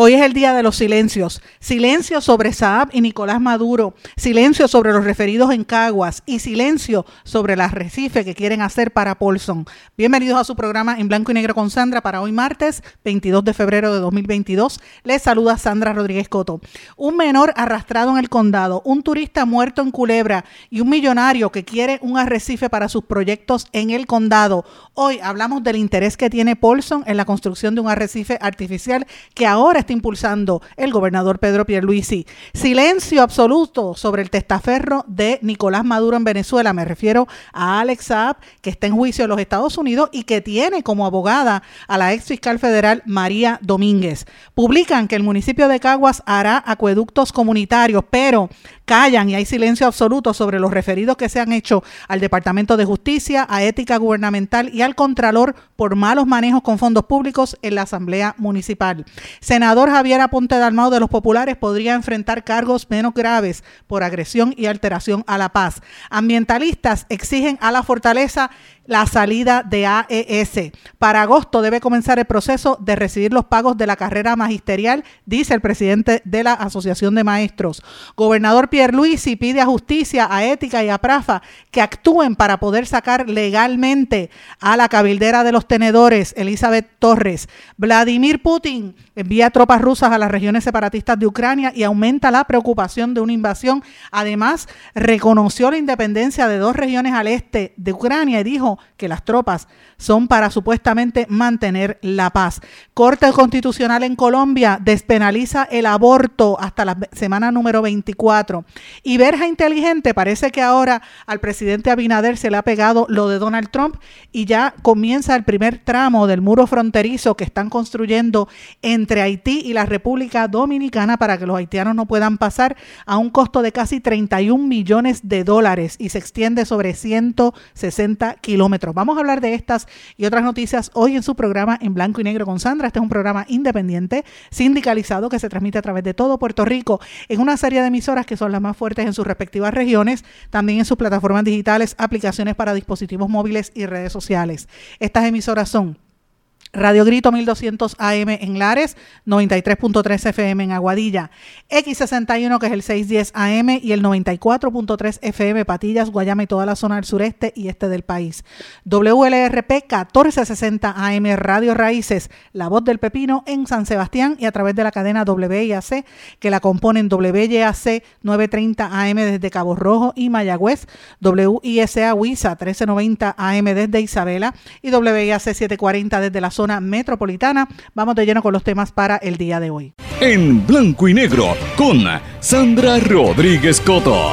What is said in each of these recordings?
Hoy es el día de los silencios. Silencio sobre Saab y Nicolás Maduro. Silencio sobre los referidos en Caguas. Y silencio sobre el arrecife que quieren hacer para Polson. Bienvenidos a su programa en blanco y negro con Sandra para hoy martes 22 de febrero de 2022. Les saluda Sandra Rodríguez Coto. Un menor arrastrado en el condado, un turista muerto en Culebra y un millonario que quiere un arrecife para sus proyectos en el condado. Hoy hablamos del interés que tiene Polson en la construcción de un arrecife artificial que ahora impulsando el gobernador Pedro Pierluisi. Silencio absoluto sobre el testaferro de Nicolás Maduro en Venezuela. Me refiero a Alex Saab, que está en juicio en los Estados Unidos y que tiene como abogada a la ex fiscal federal María Domínguez. Publican que el municipio de Caguas hará acueductos comunitarios, pero callan y hay silencio absoluto sobre los referidos que se han hecho al Departamento de Justicia, a Ética Gubernamental y al Contralor por malos manejos con fondos públicos en la Asamblea Municipal. Senador Javier Aponte Dalmau de los Populares podría enfrentar cargos menos graves por agresión y alteración a la paz. Ambientalistas exigen a la fortaleza la salida de AES. Para agosto debe comenzar el proceso de recibir los pagos de la carrera magisterial, dice el presidente de la Asociación de Maestros. Gobernador Pierluisi pide a Justicia, a Ética y a Prafa que actúen para poder sacar legalmente a la cabildera de los tenedores, Elizabeth Torres. Vladimir Putin envía tropas rusas a las regiones separatistas de Ucrania y aumenta la preocupación de una invasión. Además, reconoció la independencia de dos regiones al este de Ucrania y dijo que las tropas son para supuestamente mantener la paz. Corte Constitucional en Colombia despenaliza el aborto hasta la semana número 24. Y Verja Inteligente parece que ahora al presidente Abinader se le ha pegado lo de Donald Trump y ya comienza el primer tramo del muro fronterizo que están construyendo entre Haití y la República Dominicana para que los haitianos no puedan pasar a un costo de casi 31 millones de dólares y se extiende sobre 160 kilómetros Vamos a hablar de estas y otras noticias hoy en su programa en blanco y negro con Sandra. Este es un programa independiente, sindicalizado, que se transmite a través de todo Puerto Rico en una serie de emisoras que son las más fuertes en sus respectivas regiones, también en sus plataformas digitales, aplicaciones para dispositivos móviles y redes sociales. Estas emisoras son Radio Grito 1200 AM en Lares, 93.3 FM en Aguadilla, X61 que es el 610 AM y el 94.3 FM Patillas, Guayama y toda la zona del sureste y este del país. WLRP 1460 AM Radio Raíces, La Voz del Pepino en San Sebastián y a través de la cadena WIAC que la componen WYAC 930 AM desde Cabo Rojo y Mayagüez, WISA WISA 1390 AM desde Isabela y WIAC 740 desde la zona metropolitana. Vamos de lleno con los temas para el día de hoy. En blanco y negro con Sandra Rodríguez Coto.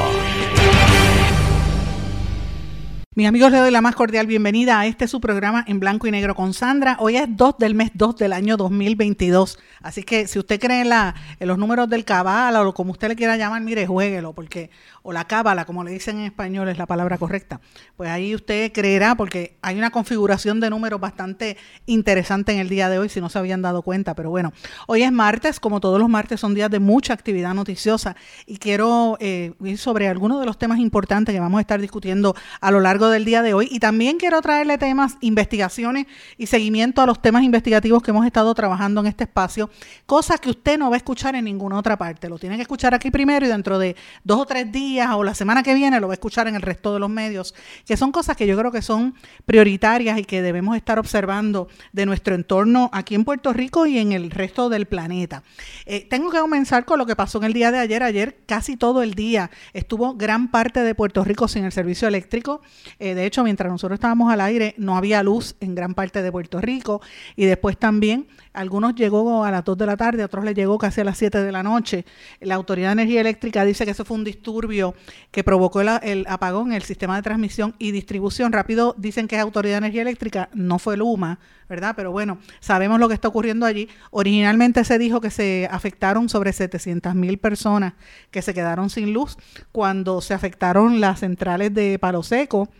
Mis amigos, les doy la más cordial bienvenida a este su programa en blanco y negro con Sandra. Hoy es 2 del mes 2 del año 2022. Así que si usted cree en, la, en los números del cabal o como usted le quiera llamar, mire, jueguelo, porque, o la cábala, como le dicen en español, es la palabra correcta. Pues ahí usted creerá, porque hay una configuración de números bastante interesante en el día de hoy, si no se habían dado cuenta. Pero bueno, hoy es martes, como todos los martes son días de mucha actividad noticiosa y quiero eh, ir sobre algunos de los temas importantes que vamos a estar discutiendo a lo largo del día de hoy. Y también quiero traerle temas, investigaciones y seguimiento a los temas investigativos que hemos estado trabajando en este espacio, cosas que usted no va a escuchar en ninguna otra parte. Lo tiene que escuchar aquí primero y dentro de dos o tres días o la semana que viene lo va a escuchar en el resto de los medios, que son cosas que yo creo que son prioritarias y que debemos estar observando de nuestro entorno aquí en Puerto Rico y en el resto del planeta. Eh, tengo que comenzar con lo que pasó en el día de ayer. Ayer casi todo el día estuvo gran parte de Puerto Rico sin el servicio eléctrico. Eh, de hecho, mientras nosotros estábamos al aire, no había luz en gran parte de Puerto Rico y después también algunos llegó a las 2 de la tarde, otros les llegó casi a las 7 de la noche. La Autoridad de Energía Eléctrica dice que eso fue un disturbio que provocó el, apagón en el sistema de transmisión y distribución. Rápido dicen que es Autoridad de Energía Eléctrica, no fue Luma, ¿verdad? Pero bueno, sabemos lo que está ocurriendo allí. Originalmente se dijo que se afectaron sobre 700 mil personas que se quedaron sin luz cuando se afectaron las centrales de Palo Seco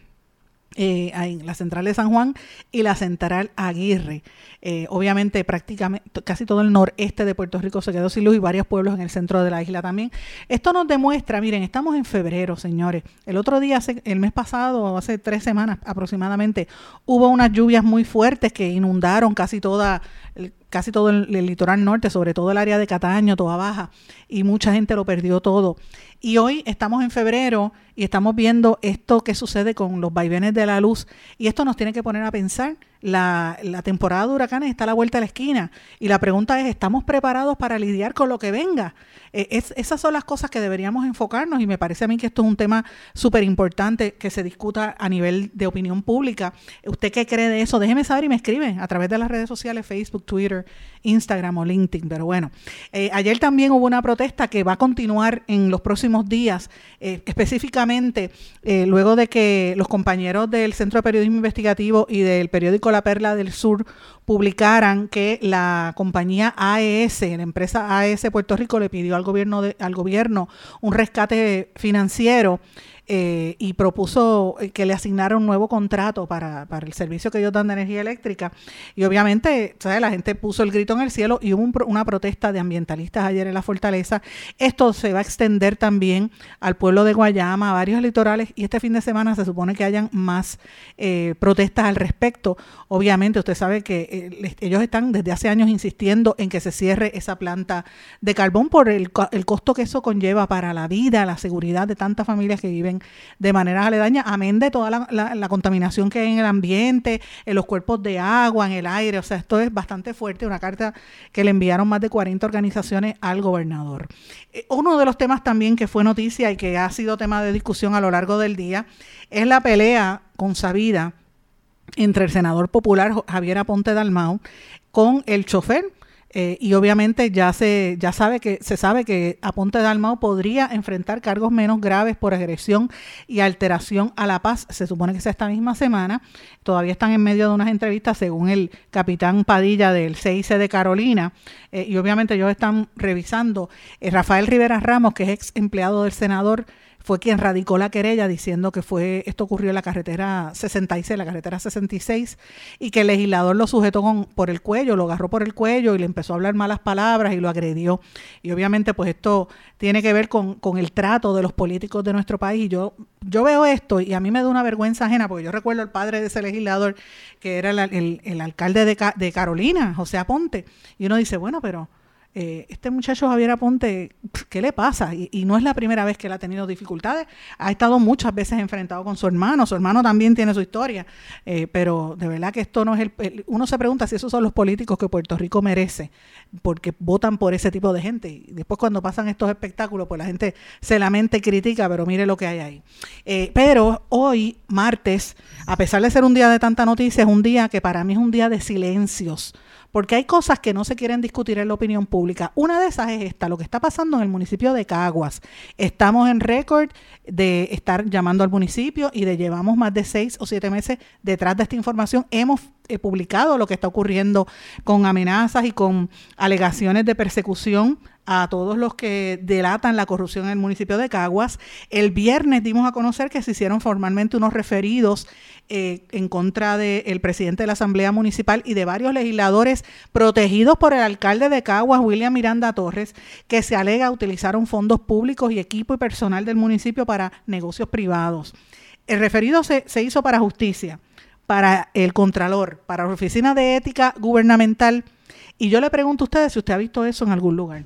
eh, la central de San Juan y la central Aguirre. Eh, obviamente, prácticamente casi todo el noreste de Puerto Rico se quedó sin luz y varios pueblos en el centro de la isla también. Esto nos demuestra, miren, estamos en febrero, señores. El otro día, el mes pasado, hace tres semanas aproximadamente, hubo unas lluvias muy fuertes que inundaron casi toda casi todo el, litoral norte, sobre todo el área de Cataño, toda baja, y mucha gente lo perdió todo. Y hoy estamos en febrero y estamos viendo esto que sucede con los vaivenes de la luz, y esto nos tiene que poner a pensar la, temporada de huracanes está a la vuelta de la esquina y la pregunta es, ¿estamos preparados para lidiar con lo que venga? Eh, es, esas son las cosas que deberíamos enfocarnos y me parece a mí que esto es un tema súper importante que se discuta a nivel de opinión pública. ¿Usted qué cree de eso? Déjeme saber y me escribe a través de las redes sociales, Facebook, Twitter, Instagram o LinkedIn. Pero bueno, eh, ayer también hubo una protesta que va a continuar en los próximos días, eh, específicamente luego de que los compañeros del Centro de Periodismo Investigativo y del periódico La Perla del Sur publicaran que la compañía AES, la empresa AES Puerto Rico, le pidió al gobierno, al gobierno un rescate financiero eh, y propuso eh, que le asignara un nuevo contrato para, el servicio que ellos dan de energía eléctrica. Y obviamente, ¿sabes? la gente puso el grito en el cielo y hubo una protesta de ambientalistas ayer en la fortaleza. Esto se va a extender también al pueblo de Guayama, a varios litorales, y este fin de semana se supone que hayan más eh, protestas al respecto. Obviamente, usted sabe que ellos están desde hace años insistiendo en que se cierre esa planta de carbón por el, el costo que eso conlleva para la vida, la seguridad de tantas familias que viven de manera aledaña, amén de toda la, contaminación que hay en el ambiente, en los cuerpos de agua, en el aire. O sea, esto es bastante fuerte, una carta que le enviaron más de 40 organizaciones al gobernador. Eh, uno de los temas también que fue noticia y que ha sido tema de discusión a lo largo del día es la pelea con Sabida entre el senador popular Javier Aponte Dalmau con el chofer eh, y obviamente ya se ya sabe que se sabe que Aponte Dalmau podría enfrentar cargos menos graves por agresión y alteración a la paz. Se supone que sea esta misma semana. Todavía están en medio de unas entrevistas, según el capitán Padilla del CIC de Carolina. Eh, y obviamente ellos están revisando. Eh, Rafael Rivera Ramos, que es ex empleado del senador fue quien radicó la querella diciendo que fue esto ocurrió en la carretera 66, la carretera 66, y que el legislador lo sujetó con, por el cuello, lo agarró por el cuello y le empezó a hablar malas palabras y lo agredió. Y obviamente pues esto tiene que ver con, el trato de los políticos de nuestro país. Y yo, yo veo esto y a mí me da una vergüenza ajena, porque yo recuerdo al padre de ese legislador, que era el, el, alcalde de, de Carolina, José Aponte, y uno dice, bueno, pero eh, este muchacho Javier Aponte, ¿qué le pasa? Y, no es la primera vez que él ha tenido dificultades, ha estado muchas veces enfrentado con su hermano, su hermano también tiene su historia, eh, pero de verdad que esto no es el, Uno se pregunta si esos son los políticos que Puerto Rico merece, porque votan por ese tipo de gente. Y después cuando pasan estos espectáculos, pues la gente se lamenta y critica, pero mire lo que hay ahí. Eh, pero hoy, martes, a pesar de ser un día de tanta noticia, es un día que para mí es un día de silencios porque hay cosas que no se quieren discutir en la opinión pública. Una de esas es esta, lo que está pasando en el municipio de Caguas. Estamos en récord de estar llamando al municipio y de llevamos más de seis o siete meses detrás de esta información. Hemos eh, publicado lo que está ocurriendo con amenazas y con alegaciones de persecución a todos los que delatan la corrupción en el municipio de Caguas. El viernes dimos a conocer que se hicieron formalmente unos referidos eh, en contra del presidente de la Asamblea Municipal y de varios legisladores protegidos por el alcalde de Caguas, William Miranda Torres, que se alega utilizaron fondos públicos y equipo y personal del municipio para negocios privados. El referido se, se hizo para justicia, para el Contralor, para la Oficina de Ética Gubernamental. Y yo le pregunto a ustedes si usted ha visto eso en algún lugar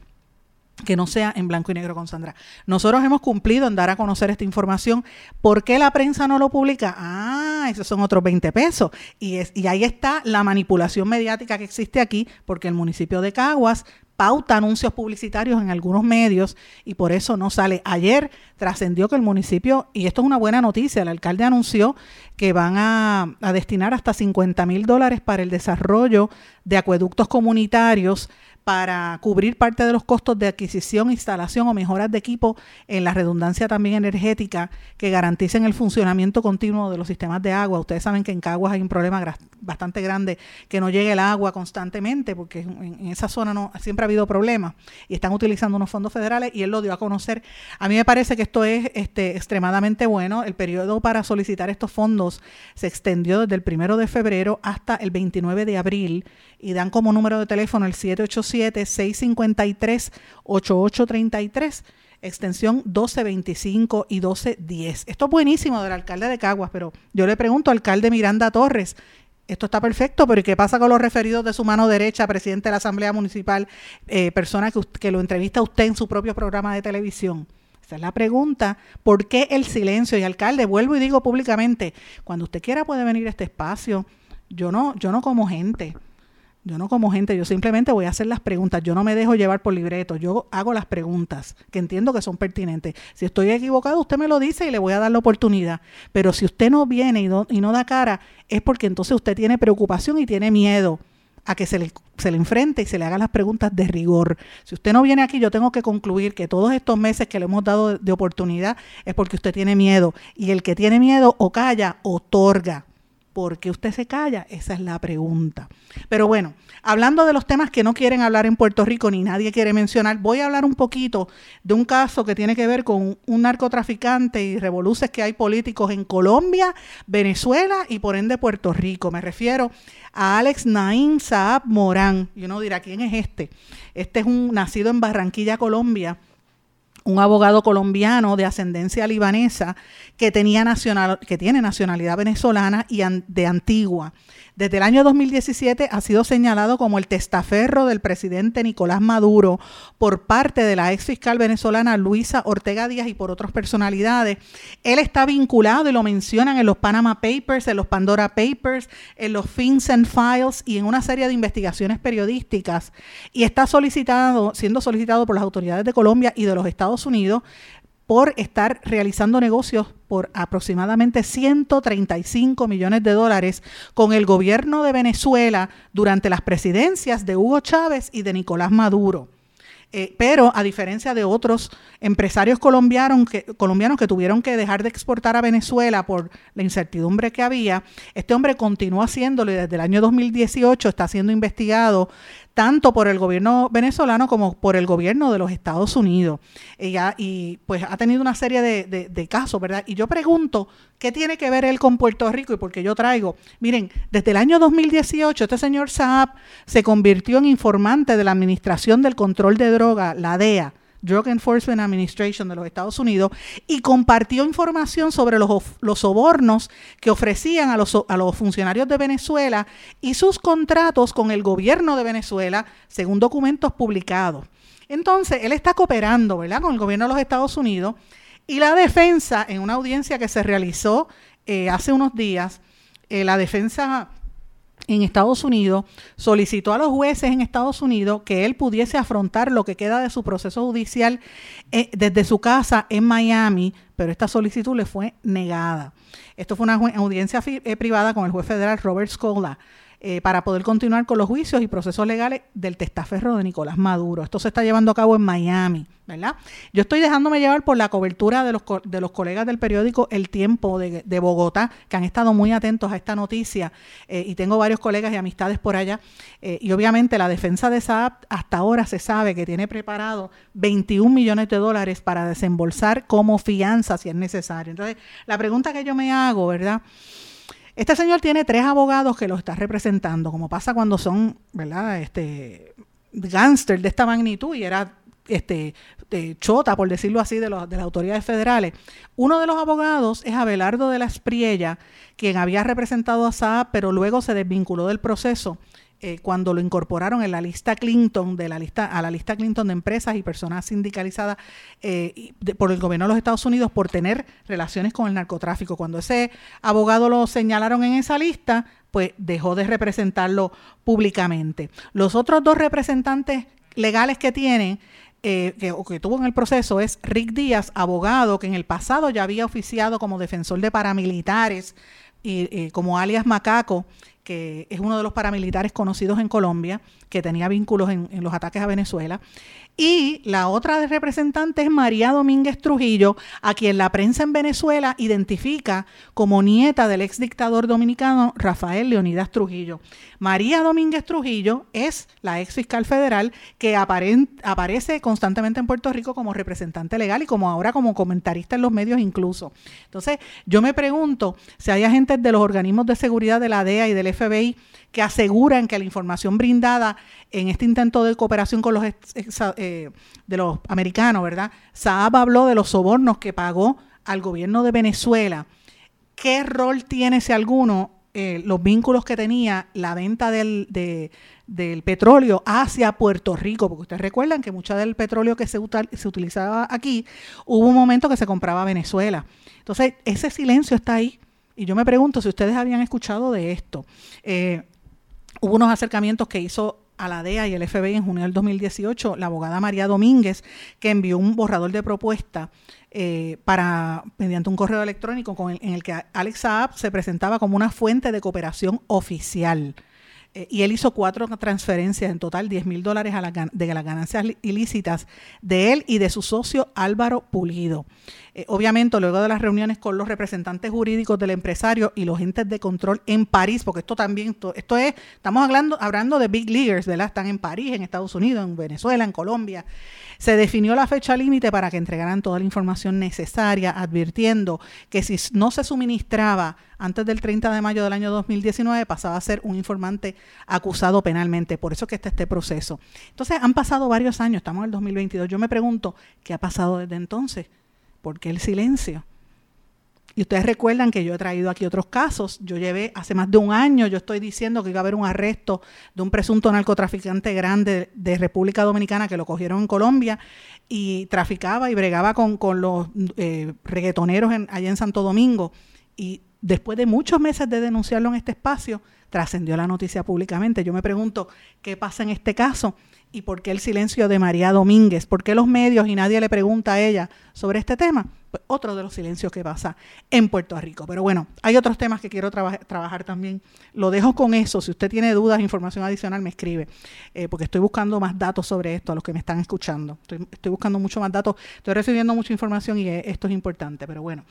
que no sea en blanco y negro con Sandra. Nosotros hemos cumplido en dar a conocer esta información. ¿Por qué la prensa no lo publica? Ah, esos son otros 20 pesos. Y, es, y ahí está la manipulación mediática que existe aquí, porque el municipio de Caguas pauta anuncios publicitarios en algunos medios y por eso no sale. Ayer trascendió que el municipio, y esto es una buena noticia, el alcalde anunció que van a, a destinar hasta 50 mil dólares para el desarrollo de acueductos comunitarios para cubrir parte de los costos de adquisición, instalación o mejoras de equipo en la redundancia también energética que garanticen el funcionamiento continuo de los sistemas de agua. Ustedes saben que en Caguas hay un problema bastante grande que no llegue el agua constantemente porque en, esa zona no siempre ha habido problemas y están utilizando unos fondos federales y él lo dio a conocer. A mí me parece que esto es este, extremadamente bueno. El periodo para solicitar estos fondos se extendió desde el primero de febrero hasta el 29 de abril y dan como número de teléfono el 787-653-8833, extensión 1225 y 1210. Esto es buenísimo del alcalde de Caguas, pero yo le pregunto al alcalde Miranda Torres, esto está perfecto, pero ¿y qué pasa con los referidos de su mano derecha, presidente de la Asamblea Municipal, eh, persona que, lo entrevista usted en su propio programa de televisión? Esa es la pregunta. ¿Por qué el silencio? Y alcalde, vuelvo y digo públicamente, cuando usted quiera puede venir a este espacio. Yo no, yo no como gente. Yo no como gente, yo simplemente voy a hacer las preguntas. Yo no me dejo llevar por libreto, yo hago las preguntas que entiendo que son pertinentes. Si estoy equivocado, usted me lo dice y le voy a dar la oportunidad. Pero si usted no viene y no, da cara, es porque entonces usted tiene preocupación y tiene miedo a que se le, se le enfrente y se le hagan las preguntas de rigor. Si usted no viene aquí, yo tengo que concluir que todos estos meses que le hemos dado de oportunidad es porque usted tiene miedo. Y el que tiene miedo o calla, otorga. ¿Por qué usted se calla? Esa es la pregunta. Pero bueno, hablando de los temas que no quieren hablar en Puerto Rico ni nadie quiere mencionar, voy a hablar un poquito de un caso que tiene que ver con un narcotraficante y revoluces que hay políticos en Colombia, Venezuela y por ende Puerto Rico. Me refiero a Alex Naim Saab Morán. Y uno dirá, ¿quién es este? Este es un nacido en Barranquilla, Colombia un abogado colombiano de ascendencia libanesa que, tenía nacional, que tiene nacionalidad venezolana y de antigua. Desde el año 2017 ha sido señalado como el testaferro del presidente Nicolás Maduro por parte de la ex fiscal venezolana Luisa Ortega Díaz y por otras personalidades. Él está vinculado y lo mencionan en los Panama Papers, en los Pandora Papers, en los FinCEN Files y en una serie de investigaciones periodísticas. Y está solicitado, siendo solicitado por las autoridades de Colombia y de los Estados Unidos por estar realizando negocios por aproximadamente 135 millones de dólares con el gobierno de Venezuela durante las presidencias de Hugo Chávez y de Nicolás Maduro. Eh, pero a diferencia de otros empresarios colombianos que, colombianos que tuvieron que dejar de exportar a Venezuela por la incertidumbre que había, este hombre continúa haciéndolo y desde el año 2018 está siendo investigado tanto por el gobierno venezolano como por el gobierno de los Estados Unidos. Ella, y pues ha tenido una serie de, de, casos, ¿verdad? Y yo pregunto, ¿qué tiene que ver él con Puerto Rico? Y porque yo traigo, miren, desde el año 2018 este señor Saab se convirtió en informante de la Administración del Control de Droga, la DEA Drug Enforcement Administration de los Estados Unidos y compartió información sobre los, sobornos que ofrecían a los, a los funcionarios de Venezuela y sus contratos con el gobierno de Venezuela, según documentos publicados. Entonces, él está cooperando, ¿verdad?, con el gobierno de los Estados Unidos y la defensa, en una audiencia que se realizó eh, hace unos días, eh, la defensa en Estados Unidos, solicitó a los jueces en Estados Unidos que él pudiese afrontar lo que queda de su proceso judicial eh, desde su casa en Miami, pero esta solicitud le fue negada. Esto fue una audiencia eh, privada con el juez federal Robert Scola. Eh, para poder continuar con los juicios y procesos legales del testaferro de Nicolás Maduro. Esto se está llevando a cabo en Miami, ¿verdad? Yo estoy dejándome llevar por la cobertura de los, de los colegas del periódico El Tiempo de, Bogotá, que han estado muy atentos a esta noticia, eh, y tengo varios colegas y amistades por allá. Eh, y obviamente la defensa de Saab hasta ahora se sabe que tiene preparado 21 millones de dólares para desembolsar como fianza si es necesario. Entonces, la pregunta que yo me hago, ¿verdad? Este señor tiene tres abogados que lo está representando, como pasa cuando son, ¿verdad? Este gángster de esta magnitud y era este chota, por decirlo así, de, de las autoridades federales. Uno de los abogados es Abelardo de la Espriella, quien había representado a Saab, pero luego se desvinculó del proceso eh, cuando lo incorporaron en la lista Clinton, de la lista, a la lista Clinton de empresas y personas sindicalizadas eh, por el gobierno de los Estados Unidos por tener relaciones con el narcotráfico. Cuando ese abogado lo señalaron en esa lista, pues dejó de representarlo públicamente. Los otros dos representantes legales que tiene, eh, que, tuvo en el proceso, es Rick Díaz, abogado que en el pasado ya había oficiado como defensor de paramilitares y eh, como alias Macaco que es uno de los paramilitares conocidos en Colombia, que tenía vínculos en, los ataques a Venezuela. Y la otra representante es María Domínguez Trujillo, a quien la prensa en Venezuela identifica como nieta del ex dictador dominicano Rafael Leonidas Trujillo. María Domínguez Trujillo es la ex fiscal federal que aparece constantemente en Puerto Rico como representante legal y como ahora como comentarista en los medios incluso. Entonces, yo me pregunto si hay agentes de los organismos de seguridad de la DEA y del FBI que aseguran que la información brindada en este intento de cooperación con los eh, de los americanos, ¿verdad? Saab habló de los sobornos que pagó al gobierno de Venezuela. ¿Qué rol tiene, si alguno, eh, los vínculos que tenía la venta del, del, petróleo hacia Puerto Rico? Porque ustedes recuerdan que mucho del petróleo que se, se utilizaba aquí, hubo un momento que se compraba Venezuela. Entonces, ese silencio está ahí. Y yo me pregunto si ustedes habían escuchado de esto. Eh, hubo unos acercamientos que hizo a la DEA y el FBI en junio del 2018 la abogada María Domínguez, que envió un borrador de propuesta eh, para mediante un correo electrónico con en el que Alex Saab se presentaba como una fuente de cooperación oficial. Eh, y él hizo cuatro transferencias, en total 10 mil dólares de las ganancias ilícitas de él y de su socio Álvaro Pulido. Eh, obviamente, luego de las reuniones con los representantes jurídicos del empresario y los entes de control en París, porque esto también, esto, es, estamos hablando, hablando de big leaguers, ¿verdad? Están en París, en Estados Unidos, en Venezuela, en Colombia. Se definió la fecha límite para que entregaran toda la información necesaria, advirtiendo que si no se suministraba antes del 30 de mayo del año 2019 pasaba a ser un informante acusado penalmente. Por eso que está este proceso. Entonces, han pasado varios años, estamos en el 2022. Yo me pregunto, ¿qué ha pasado desde entonces? ¿Por qué el silencio? Y ustedes recuerdan que yo he traído aquí otros casos. Yo llevé hace más de un año, yo estoy diciendo que iba a haber un arresto de un presunto narcotraficante grande de República Dominicana que lo cogieron en Colombia y traficaba y bregaba con, los eh, reggaetoneros allá en Santo Domingo. Y después de muchos meses de denunciarlo en este espacio, trascendió la noticia públicamente. Yo me pregunto qué pasa en este caso y por qué el silencio de María Domínguez, por qué los medios y nadie le pregunta a ella sobre este tema. Otro de los silencios que pasa en Puerto Rico. Pero bueno, hay otros temas que quiero trabajar también. Lo dejo con eso. Si usted tiene dudas, información adicional, me escribe, eh, porque estoy buscando más datos sobre esto a los que me están escuchando. Estoy, buscando mucho más datos, estoy recibiendo mucha información y eh, esto es importante. Pero bueno,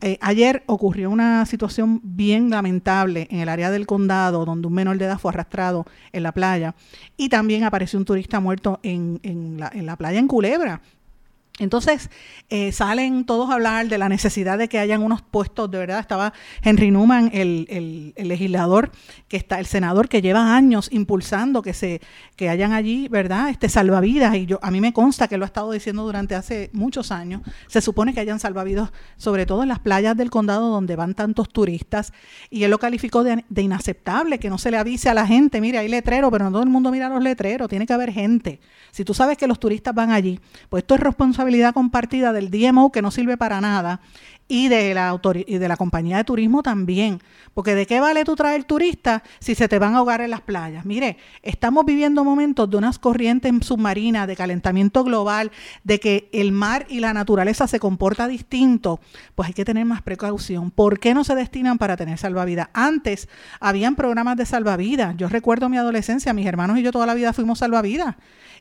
eh, ayer ocurrió una situación bien lamentable en el área del condado, donde un menor de edad fue arrastrado en la playa y también apareció un turista muerto en, en, la, en la playa en Culebra entonces eh, salen todos a hablar de la necesidad de que hayan unos puestos, de verdad, estaba Henry Newman, el, legislador, que está, el senador que lleva años impulsando que se, que hayan allí, ¿verdad? Este salvavidas, y yo, a mí me consta que lo ha estado diciendo durante hace muchos años, se supone que hayan salvavidas, sobre todo en las playas del condado donde van tantos turistas, y él lo calificó de, inaceptable, que no se le avise a la gente, mire, hay letrero, pero no todo el mundo mira los letreros, tiene que haber gente. Si tú sabes que los turistas van allí, pues esto es responsabilidad compartida del DMO que no sirve para nada y de la y de la compañía de turismo también, porque de qué vale tú traer turistas si se te van a ahogar en las playas. Mire, estamos viviendo momentos de unas corrientes submarinas, de calentamiento global, de que el mar y la naturaleza se comporta distinto, pues hay que tener más precaución. ¿Por qué no se destinan para tener salvavidas? Antes habían programas de salvavidas. Yo recuerdo mi adolescencia, mis hermanos y yo toda la vida fuimos salvavidas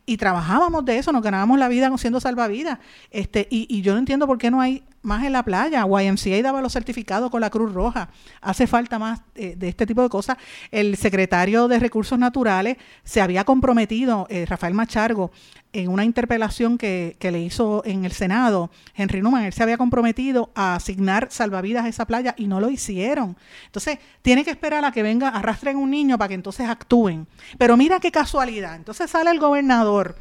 y trabajábamos de eso, nos ganábamos la vida siendo salvavidas. Este, y, y yo no entiendo por qué no hay más en la playa. YMCA daba los certificados con la Cruz Roja. Hace falta más eh, de este tipo de cosas. El secretario de Recursos Naturales se había comprometido, eh, Rafael Machargo, en una interpelación que, que, le hizo en el Senado, Henry Newman, él se había comprometido a asignar salvavidas a esa playa y no lo hicieron. Entonces, tiene que esperar a que venga, arrastren un niño para que entonces actúen. Pero mira qué casualidad. Entonces sale el gobernador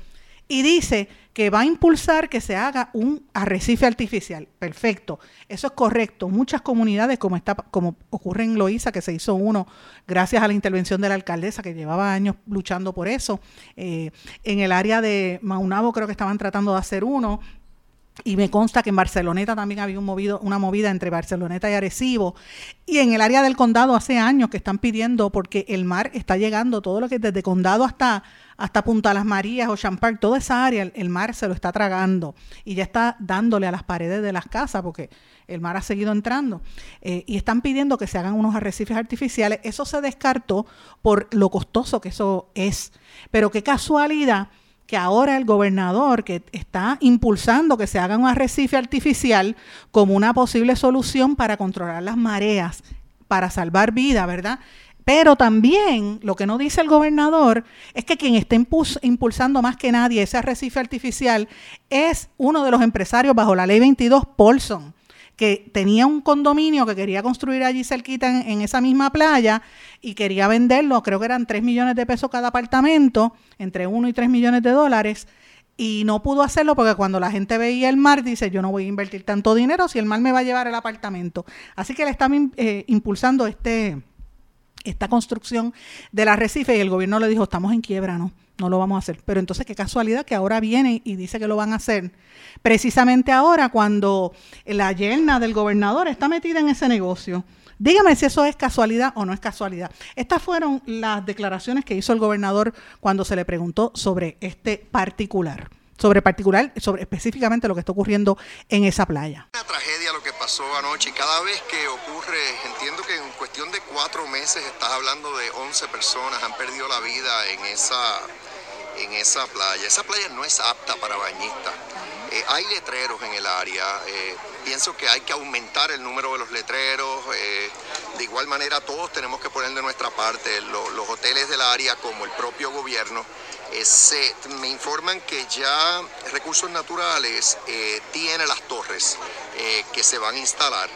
y dice que va a impulsar que se haga un arrecife artificial. Perfecto, eso es correcto. Muchas comunidades, como, está, como ocurre en Loíza, que se hizo uno gracias a la intervención de la alcaldesa, que llevaba años luchando por eso. Eh, en el área de Maunabo creo que estaban tratando de hacer uno. Y me consta que en Barceloneta también había una movida entre Barceloneta y Arecibo. Y en el área del condado hace años que están pidiendo, porque el mar está llegando, todo lo que desde condado hasta, hasta Punta Las Marías o Champagne, toda esa área, el, mar se lo está tragando y ya está dándole a las paredes de las casas, porque el mar ha seguido entrando. Eh, y están pidiendo que se hagan unos arrecifes artificiales. Eso se descartó por lo costoso que eso es. Pero qué casualidad que ahora el gobernador que está impulsando que se haga un arrecife artificial como una posible solución para controlar las mareas, para salvar vida, ¿verdad? Pero también lo que no dice el gobernador es que quien está impulsando más que nadie ese arrecife artificial es uno de los empresarios bajo la ley 22, Paulson que tenía un condominio que quería construir allí cerquita en, esa misma playa y quería venderlo, creo que eran 3 millones de pesos cada apartamento, entre 1 y 3 millones de dólares, y no pudo hacerlo porque cuando la gente veía el mar dice, yo no voy a invertir tanto dinero si el mar me va a llevar el apartamento. Así que le está eh, impulsando este, esta construcción del arrecife y el gobierno le dijo, estamos en quiebra, ¿no? No lo vamos a hacer. Pero entonces qué casualidad que ahora viene y dice que lo van a hacer. Precisamente ahora cuando la yerna del gobernador está metida en ese negocio. Dígame si eso es casualidad o no es casualidad. Estas fueron las declaraciones que hizo el gobernador cuando se le preguntó sobre este particular sobre particular, sobre específicamente lo que está ocurriendo en esa playa. Una tragedia lo que pasó anoche cada vez que ocurre, entiendo que en cuestión de cuatro meses estás hablando de 11 personas han perdido la vida en esa, en esa playa. Esa playa no es apta para bañistas. Eh, hay letreros en el área. Eh, pienso que hay que aumentar el número de los letreros. Eh, de igual manera, todos tenemos que poner de nuestra parte. los hoteles del área, como el propio gobierno, me informan que ya Recursos Naturales tiene las torres que se van a instalar.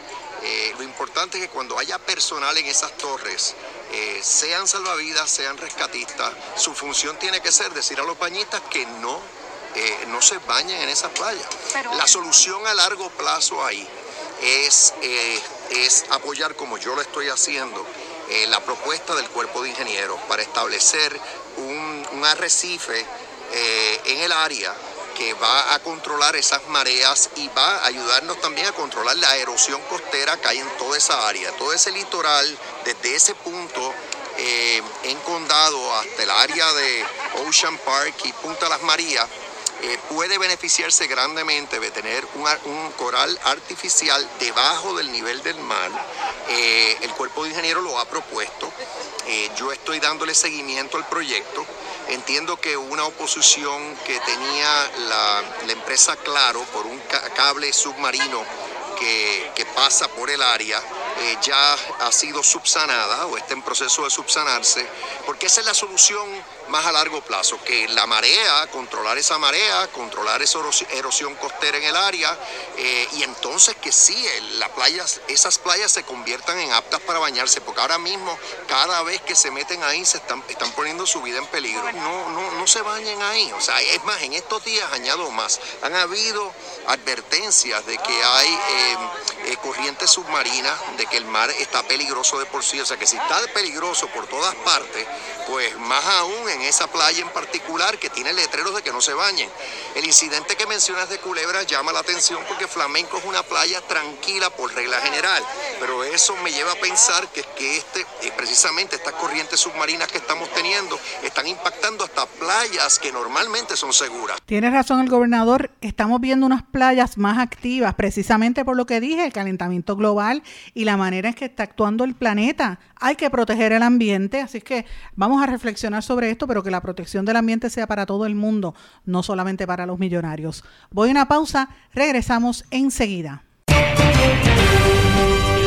lo importante es que cuando haya personal en esas torres, sean salvavidas, sean rescatistas, su función tiene que ser decir a los bañistas que no eh, no se bañen en esa playa. la solución a largo plazo ahí es, eh, es apoyar, como yo lo estoy haciendo, eh, la propuesta del cuerpo de ingenieros para establecer un, un arrecife en el área que va a controlar esas mareas y va a ayudarnos también a controlar la erosión costera que hay en toda esa área, todo ese litoral, desde ese punto en Condado hasta el área de Ocean Park y Punta Las Marías, eh, puede beneficiarse grandemente de tener un, coral artificial debajo del nivel del mar. Eh, el cuerpo de ingeniero lo ha propuesto. Eh, yo estoy dándole seguimiento al proyecto. Entiendo que una oposición que tenía la, empresa Claro por un cable submarino que, pasa por el área, eh, ya ha sido subsanada o está en proceso de subsanarse, porque esa es la solución más a largo plazo, que la marea, controlar esa marea, controlar esa erosión costera en el área, eh, y entonces que sí, las playas, esas playas se conviertan en aptas para bañarse, porque ahora mismo cada vez que se meten ahí se están, están poniendo su vida en peligro. No, no, no se bañen ahí, o sea, es más, en estos días añado más, han habido advertencias de que hay eh, corrientes submarinas, de que el mar está peligroso de por sí, o sea que si está peligroso por todas partes, pues más aún en esa playa en particular que tiene letreros de que no se bañen. El incidente que mencionas de Culebra llama la atención porque Flamenco es una playa tranquila por regla general, pero eso me lleva a pensar que, que este, eh, precisamente estas corrientes submarinas que estamos teniendo están impactando hasta playas que normalmente son seguras. Tiene razón el gobernador, estamos viendo unas playas más activas precisamente por lo que dije, el calentamiento global y la manera en que está actuando el planeta. Hay que proteger el ambiente, así que vamos a reflexionar sobre esto, pero que la protección del ambiente sea para todo el mundo, no solamente para los millonarios. Voy a una pausa, regresamos enseguida.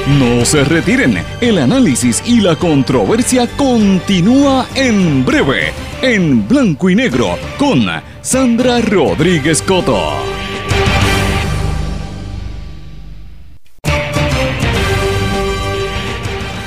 No se retiren, el análisis y la controversia continúa en breve, en blanco y negro, con Sandra Rodríguez Coto.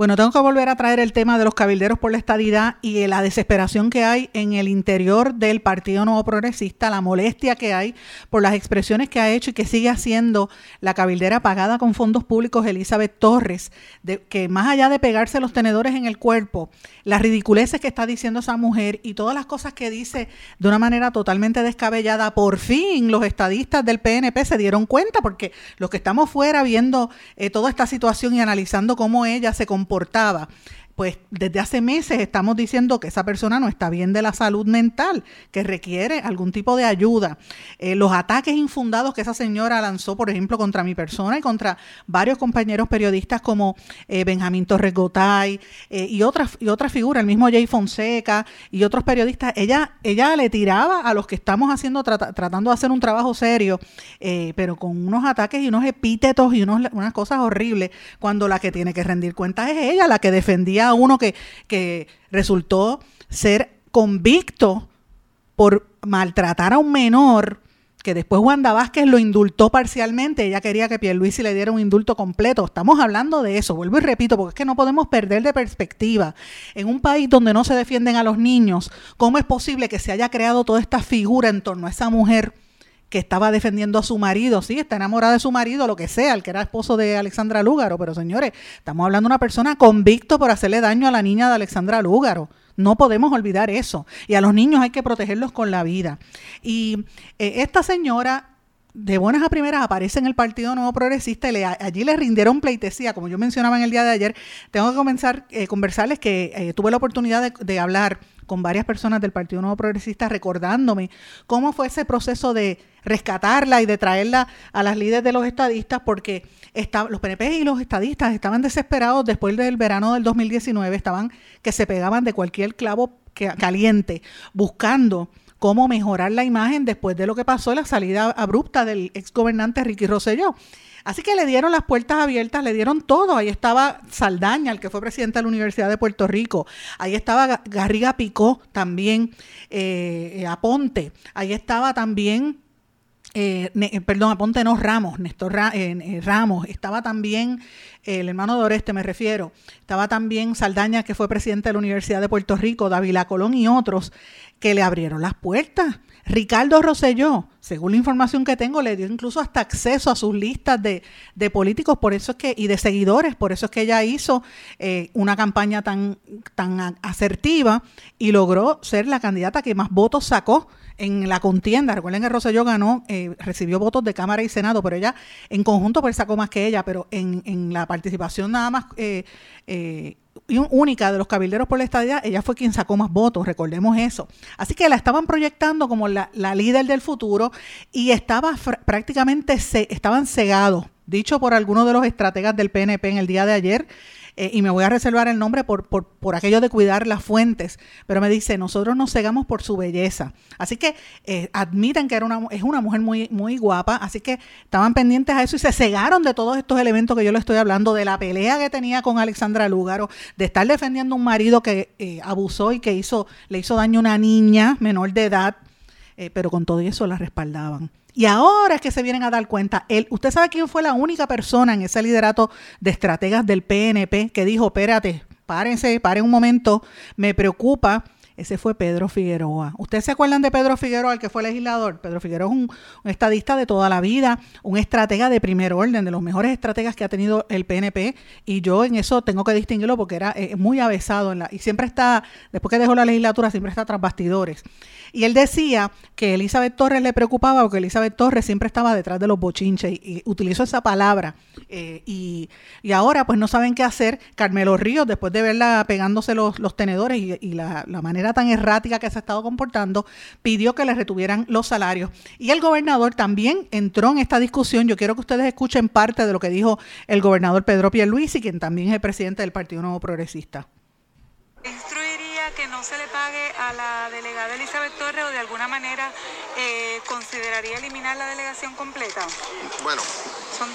Bueno, tengo que volver a traer el tema de los cabilderos por la estadidad y la desesperación que hay en el interior del Partido Nuevo Progresista, la molestia que hay por las expresiones que ha hecho y que sigue haciendo la cabildera pagada con fondos públicos Elizabeth Torres, de, que más allá de pegarse los tenedores en el cuerpo, las ridiculeces que está diciendo esa mujer y todas las cosas que dice de una manera totalmente descabellada, por fin los estadistas del PNP se dieron cuenta, porque los que estamos fuera viendo eh, toda esta situación y analizando cómo ella se comporta, comportaba pues desde hace meses estamos diciendo que esa persona no está bien de la salud mental, que requiere algún tipo de ayuda. Eh, los ataques infundados que esa señora lanzó, por ejemplo, contra mi persona y contra varios compañeros periodistas como eh, Benjamín Torres Gotay eh, y otras y otras figuras, el mismo Jay Fonseca y otros periodistas, ella, ella le tiraba a los que estamos haciendo, tratando de hacer un trabajo serio, pero con unos ataques y unos epítetos y unos, unas cosas horribles, cuando la que tiene que rendir cuentas es ella, la que defendía uno que, que resultó ser convicto por maltratar a un menor, que después Wanda Vázquez lo indultó parcialmente, ella quería que Pierluisi le diera un indulto completo. Estamos hablando de eso, vuelvo y repito, porque es que no podemos perder de perspectiva. En un país donde no se defienden a los niños, ¿cómo es posible que se haya creado toda esta figura en torno a esa mujer? Que estaba defendiendo a su marido, sí, está enamorada de su marido, lo que sea, el que era esposo de Alexandra Lúgaro, pero señores, estamos hablando de una persona convicto por hacerle daño a la niña de Alexandra Lúgaro. No podemos olvidar eso. Y a los niños hay que protegerlos con la vida. Y eh, esta señora de buenas a primeras aparece en el Partido Nuevo Progresista y allí le rindieron pleitesía, como yo mencionaba en el día de ayer. Tengo que comenzar eh, conversarles que eh, tuve la oportunidad de, hablar con varias personas del Partido Nuevo Progresista recordándome cómo fue ese proceso de rescatarla y de traerla a las líderes de los estadistas, porque los PNP y los estadistas estaban desesperados después del verano del 2019, estaban que se pegaban de cualquier clavo caliente, buscando cómo mejorar la imagen después de lo que pasó, la salida abrupta del ex gobernante Ricky Rosselló. Así que le dieron las puertas abiertas, le dieron todo. Ahí estaba Saldaña, el que fue presidente de la Universidad de Puerto Rico. Ahí estaba Garriga Picó también, eh, Aponte. Ahí estaba también eh, eh, perdón, Aponte no Ramos, Néstor Ramos, estaba también el hermano de Oreste, me refiero, estaba también Saldaña, que fue presidente de la Universidad de Puerto Rico, Dávila Colón y otros que le abrieron las puertas. Ricardo Rosselló, según la información que tengo, le dio incluso hasta acceso a sus listas de, políticos, por eso es que, y de seguidores, por eso es que ella hizo eh, una campaña tan, tan asertiva y logró ser la candidata que más votos sacó en la contienda. Recuerden que Rosselló ganó, eh, recibió votos de Cámara y Senado, pero ella en conjunto pues sacó más que ella, pero en, en la participación nada más eh, eh, única de los cabilderos por la estadía, ella fue quien sacó más votos, recordemos eso. Así que la estaban proyectando como la, la líder del futuro y estaba prácticamente, se, estaban cegados, dicho por algunos de los estrategas del PNP en el día de ayer, eh, y me voy a reservar el nombre por, por, por, aquello de cuidar las fuentes, pero me dice, nosotros nos cegamos por su belleza. Así que eh, admiten que era una, es una mujer muy, muy guapa, así que estaban pendientes a eso y se cegaron de todos estos elementos que yo le estoy hablando, de la pelea que tenía con Alexandra Lúgaro, de estar defendiendo a un marido que eh, abusó y que hizo, le hizo daño a una niña menor de edad, pero con todo eso la respaldaban. Y ahora es que se vienen a dar cuenta. Él, ¿Usted sabe quién fue la única persona en ese liderato de estrategas del PNP que dijo, espérate, párense, paren un momento, me preocupa? Ese fue Pedro Figueroa. ¿Ustedes se acuerdan de Pedro Figueroa, el que fue legislador? Pedro Figueroa es un, estadista de toda la vida, un estratega de primer orden, de los mejores estrategas que ha tenido el PNP. Y yo en eso tengo que distinguirlo porque era eh, muy avesado la, y siempre está, después que dejó la legislatura, siempre está tras bastidores. Y él decía que Elizabeth Torres le preocupaba porque Elizabeth Torres siempre estaba detrás de los bochinches y, utilizó esa palabra. Eh, y, ahora pues no saben qué hacer. Carmelo Ríos, después de verla pegándose los, tenedores y, la, manera tan errática que se ha estado comportando, pidió que le retuvieran los salarios. Y el gobernador también entró en esta discusión. Yo quiero que ustedes escuchen parte de lo que dijo el gobernador Pedro Pierluisi, quien también es el presidente del Partido Nuevo Progresista que no se le pague a la delegada Elizabeth Torres o de alguna manera eh, consideraría eliminar la delegación completa? Bueno,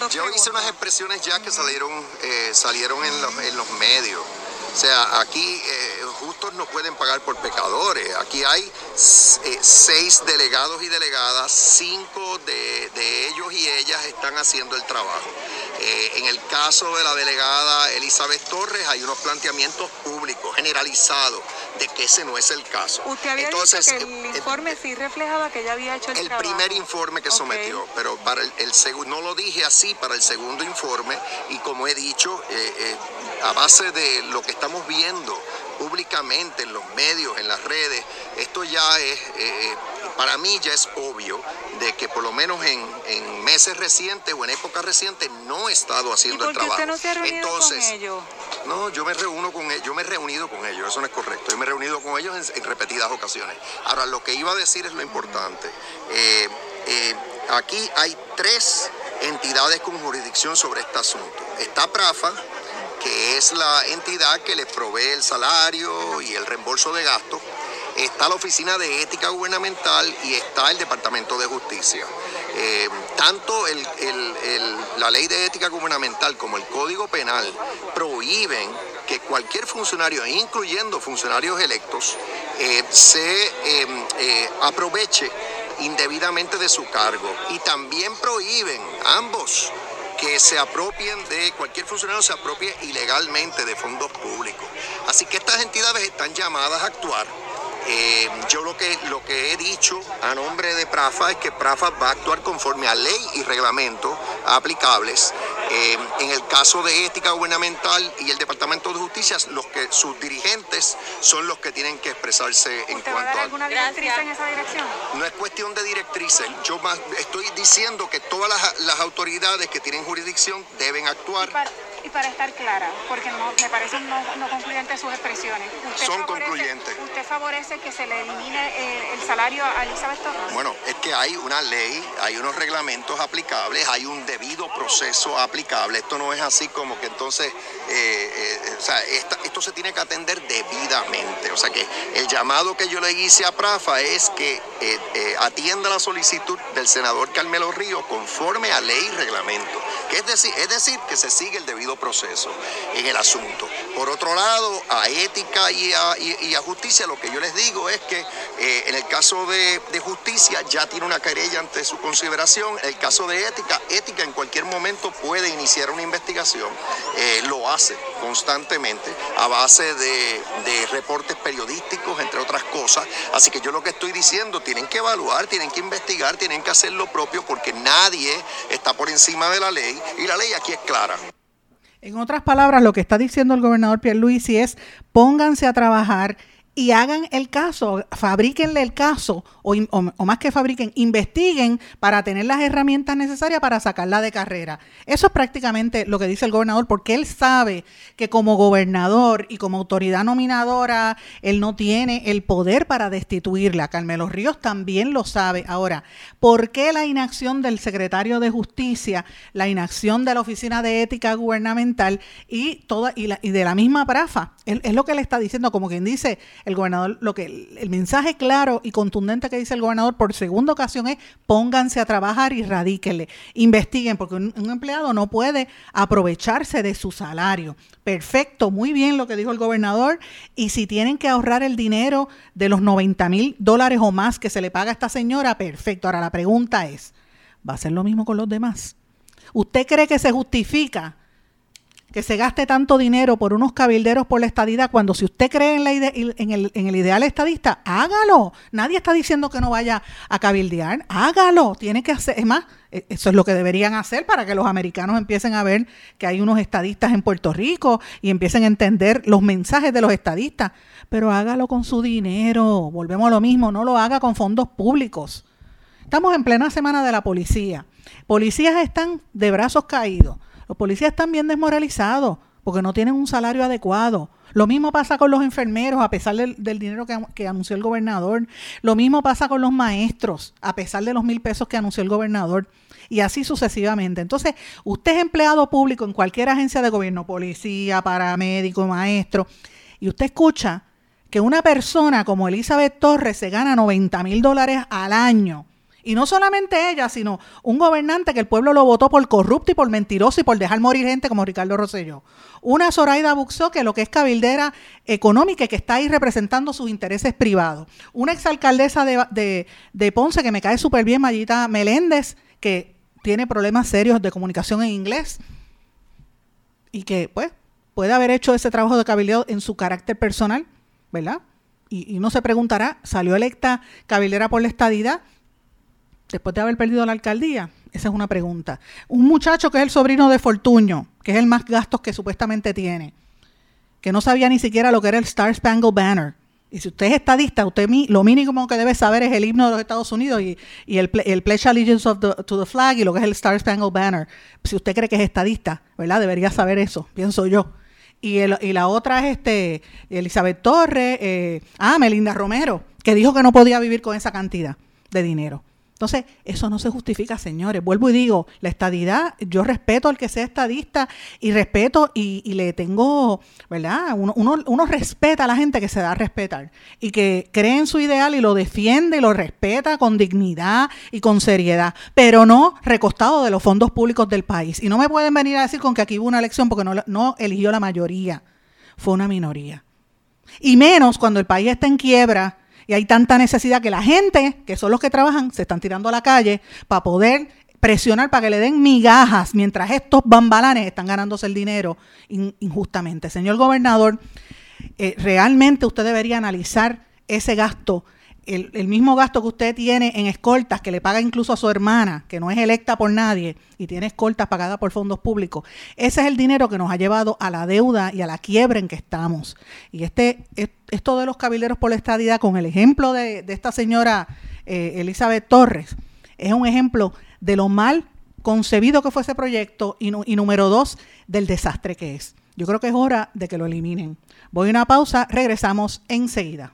yo hice unas expresiones ya que salieron, eh, salieron en los, en los medios. O sea, aquí eh, justos no pueden pagar por pecadores. Aquí hay seis delegados y delegadas, cinco de, de, ellos y ellas están haciendo el trabajo. Eh, en el caso de la delegada Elizabeth Torres hay unos planteamientos públicos generalizados de que ese no es el caso. Usted había Entonces, dicho que el eh, informe sí reflejaba que ella había hecho el, el primer informe que sometió, pero para el, segundo no lo dije así para el segundo informe y como he dicho a base de lo que estamos viendo públicamente en los medios, en las redes, esto ya es, eh, para mí ya es obvio de que por lo menos en, meses recientes o en épocas recientes no he estado haciendo el trabajo. Usted no se ha reunido Entonces, con ellos? No, yo me reúno con ellos, yo me he reunido con ellos, eso no es correcto, yo me he reunido con ellos en, repetidas ocasiones. Ahora, lo que iba a decir es lo importante. Eh, eh, aquí hay tres entidades con jurisdicción sobre este asunto. Está PRAFA, que es la entidad que les provee el salario y el reembolso de gastos, está la Oficina de Ética Gubernamental y está el Departamento de Justicia. Eh, tanto la Ley de Ética Gubernamental como el Código Penal prohíben que cualquier funcionario, incluyendo funcionarios electos, eh, se eh, aproveche indebidamente de su cargo y también prohíben ambos que se apropien de, cualquier funcionario se apropie ilegalmente de fondos públicos. Así que estas entidades están llamadas a actuar eh, yo lo que, lo que he dicho a nombre de PRAFA es que PRAFA va a actuar conforme a ley y reglamento aplicables. Eh, en el caso de ética gubernamental y el Departamento de Justicia, los que sus dirigentes son los que tienen que expresarse en cuanto a... alguna directriz en esa dirección? No es cuestión de directrices. Yo más estoy diciendo que todas las, autoridades que tienen jurisdicción deben actuar y para estar clara, porque no, me parecen no, no concluyentes sus expresiones. Son concluyentes. ¿Usted favorece que se le elimine eh, el, salario a Elizabeth Torres? Bueno, es que hay una ley, hay unos reglamentos aplicables, hay un debido proceso aplicable. Esto no es así como que entonces, eh, eh, o sea, esto se tiene que atender debidamente. O sea que el llamado que yo le hice a Prafa es que atienda la solicitud del senador Carmelo Río conforme a ley y reglamento. Que es decir, es decir, que se sigue el debido proceso en el asunto. Por otro lado, a ética y a, justicia, lo que yo les digo es que eh, en el caso de, justicia ya tiene una querella ante su consideración. En el caso de ética, ética en cualquier momento puede iniciar una investigación, eh, lo hace constantemente a base de reportes periodísticos, entre otras cosas. Así que yo lo que estoy diciendo, tienen que evaluar, tienen que investigar, tienen que hacer lo propio porque nadie está por encima de la ley y la ley aquí es clara. En otras palabras, lo que está diciendo el gobernador Pierluisi es pónganse a trabajar y hagan el caso, fabríquenle el caso, o, más que fabriquen, investiguen para tener las herramientas necesarias para sacarla de carrera. Eso es prácticamente lo que dice el gobernador, porque él sabe que como gobernador y como autoridad nominadora, él no tiene el poder para destituirla. Carmelo Ríos también lo sabe. Ahora, ¿por qué la inacción del secretario de Justicia, la inacción de la Oficina de Ética Gubernamental y, toda, y, y de la misma Prafa? es lo que le está diciendo, como quien dice, el gobernador, lo que el mensaje claro y contundente que dice el gobernador por segunda ocasión es pónganse a trabajar y radíquenle, investiguen, porque un, empleado no puede aprovecharse de su salario. Perfecto, muy bien lo que dijo el gobernador. Y si tienen que ahorrar el dinero de los 90 mil dólares o más que se le paga a esta señora, perfecto. Ahora la pregunta es, ¿va a ser lo mismo con los demás? ¿Usted cree que se justifica? Que se gaste tanto dinero por unos cabilderos por la estadidad, cuando si usted cree en, la en, el, en el ideal estadista, hágalo. Nadie está diciendo que no vaya a cabildear, hágalo. Tiene que hacer, es más, e, eso es lo que deberían hacer para que los americanos empiecen a ver que hay unos estadistas en Puerto Rico y empiecen a entender los mensajes de los estadistas. Pero hágalo con su dinero. Volvemos a lo mismo, no lo haga con fondos públicos. Estamos en plena semana de la policía. Policías están de brazos caídos. Los policías están bien desmoralizados porque no tienen un salario adecuado. Lo mismo pasa con los enfermeros, a pesar del, dinero que, anunció el gobernador. Lo mismo pasa con los maestros, a pesar de los mil pesos que anunció el gobernador. Y así sucesivamente. Entonces, usted es empleado público en cualquier agencia de gobierno, policía, paramédico, maestro, y usted escucha que una persona como Elizabeth Torres se gana 90 mil dólares al año y no solamente ella, sino un gobernante que el pueblo lo votó por corrupto y por mentiroso y por dejar morir gente como Ricardo Rosselló. Una Zoraida Buxó que lo que es cabildera económica y que está ahí representando sus intereses privados. Una exalcaldesa de, de, Ponce que me cae súper bien, Mayita Meléndez, que tiene problemas serios de comunicación en inglés y que pues puede haber hecho ese trabajo de cabildeo en su carácter personal, ¿verdad? Y, uno se preguntará, ¿salió electa cabildera por la estadidad después de haber perdido la alcaldía? Esa es una pregunta. Un muchacho que es el sobrino de Fortuño, que es el más gastos que supuestamente tiene, que no sabía ni siquiera lo que era el Star Spangled Banner. Y si usted es estadista, usted lo mínimo que debe saber es el himno de los Estados Unidos y, el, Pledge Allegiance of to the Flag y lo que es el Star Spangled Banner. Si usted cree que es estadista, ¿verdad? Debería saber eso, pienso yo. Y, y la otra es este Elizabeth Torres, eh, ah, Melinda Romero, que dijo que no podía vivir con esa cantidad de dinero. Entonces, eso no se justifica, señores. Vuelvo y digo, la estadidad, yo respeto al que sea estadista y respeto y, le tengo, ¿verdad? Uno, respeta a la gente que se da a respetar y que cree en su ideal y lo defiende y lo respeta con dignidad y con seriedad, pero no recostado de los fondos públicos del país. Y no me pueden venir a decir con que aquí hubo una elección porque no, no eligió la mayoría, fue una minoría. Y menos cuando el país está en quiebra y hay tanta necesidad que la gente, que son los que trabajan, se están tirando a la calle para poder presionar para que le den migajas mientras estos bambalanes están ganándose el dinero injustamente. Señor gobernador, eh, realmente usted debería analizar ese gasto el, mismo gasto que usted tiene en escoltas, que le paga incluso a su hermana, que no es electa por nadie y tiene escoltas pagadas por fondos públicos, ese es el dinero que nos ha llevado a la deuda y a la quiebra en que estamos. Y este, esto de los cabileros por la estadidad, con el ejemplo de, esta señora eh, Elizabeth Torres, es un ejemplo de lo mal concebido que fue ese proyecto y, y número dos, del desastre que es. Yo creo que es hora de que lo eliminen. Voy a una pausa, regresamos enseguida.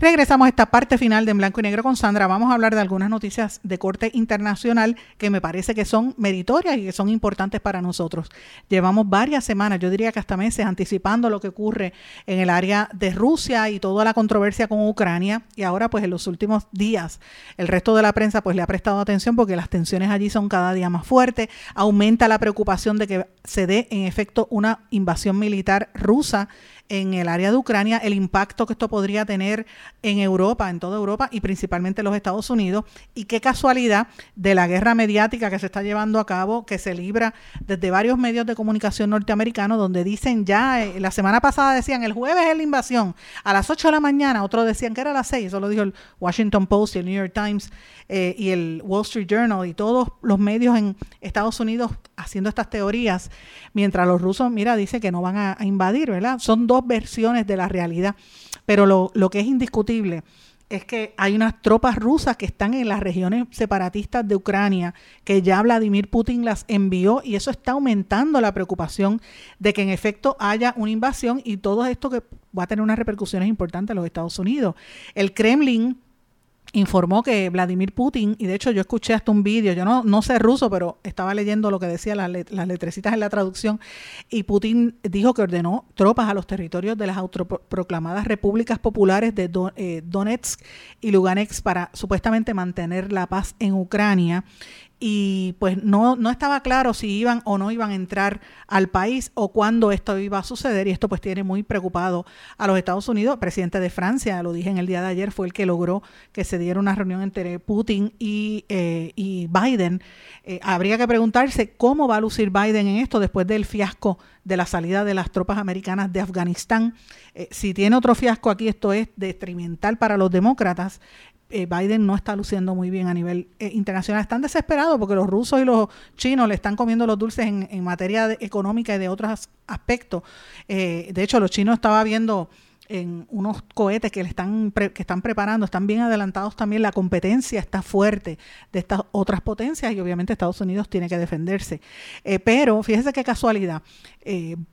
Regresamos a esta parte final de En Blanco y Negro con Sandra. Vamos a hablar de algunas noticias de corte internacional que me parece que son meritorias y que son importantes para nosotros. Llevamos varias semanas, yo diría que hasta meses, anticipando lo que ocurre en el área de Rusia y toda la controversia con Ucrania. Y ahora, pues en los últimos días, el resto de la prensa pues le ha prestado atención porque las tensiones allí son cada día más fuertes. Aumenta la preocupación de que se dé en efecto una invasión militar rusa en el área de Ucrania, el impacto que esto podría tener en Europa, en toda Europa y principalmente en los Estados Unidos. Y qué casualidad de la guerra mediática que se está llevando a cabo, que se libra desde varios medios de comunicación norteamericanos, donde dicen ya, eh, la semana pasada decían el jueves es la invasión, a las 8 de la mañana, otros decían que era a las 6, eso lo dijo el Washington Post y el New York Times eh, y el Wall Street Journal y todos los medios en Estados Unidos haciendo estas teorías, mientras los rusos, mira, dice que no van a, invadir, ¿verdad? Son dos versiones de la realidad, pero lo, lo que es indiscutible es que hay unas tropas rusas que están en las regiones separatistas de Ucrania, que ya Vladimir Putin las envió y eso está aumentando la preocupación de que en efecto haya una invasión y todo esto que va a tener unas repercusiones importantes en los Estados Unidos. El Kremlin informó que Vladimir Putin, y de hecho yo escuché hasta un vídeo, yo no, no sé ruso, pero estaba leyendo lo que decía las, las letrecitas en la traducción, y Putin dijo que ordenó tropas a los territorios de las autoproclamadas repúblicas populares de eh, Donetsk y Lugansk para supuestamente mantener la paz en Ucrania y pues no, no estaba claro si iban o no iban a entrar al país o cuándo esto iba a suceder y esto pues tiene muy preocupado a los Estados Unidos. El presidente de Francia, lo dije en el día de ayer, fue el que logró que se diera una reunión entre Putin y, eh, y Biden. Eh, habría que preguntarse cómo va a lucir Biden en esto después del fiasco de la salida de las tropas americanas de Afganistán. Eh, si tiene otro fiasco aquí, esto es detrimental para los demócratas. Eh, Biden no está luciendo muy bien a nivel eh, internacional. Están desesperados porque los rusos y los chinos le están comiendo los dulces en, materia económica y de otros aspectos. Eh, de hecho, los chinos estaba viendo en unos cohetes que le están que están preparando, están bien adelantados también, la competencia está fuerte de estas otras potencias y obviamente Estados Unidos tiene que defenderse. pero fíjese qué casualidad,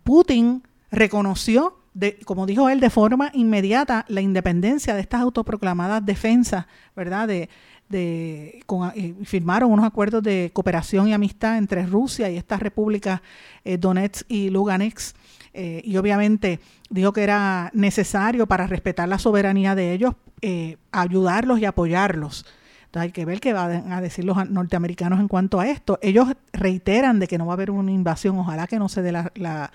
Putin reconoció como dijo él, de forma inmediata la independencia de estas autoproclamadas defensas, ¿verdad? De, de eh, firmaron unos acuerdos de cooperación y amistad entre Rusia y estas repúblicas eh, Donetsk y Lugansk. Eh, y obviamente dijo que era necesario para respetar la soberanía de ellos ayudarlos y apoyarlos. Entonces hay que ver qué van a decir los norteamericanos en cuanto a esto. Ellos reiteran de que no va a haber una invasión, ojalá que no se dé la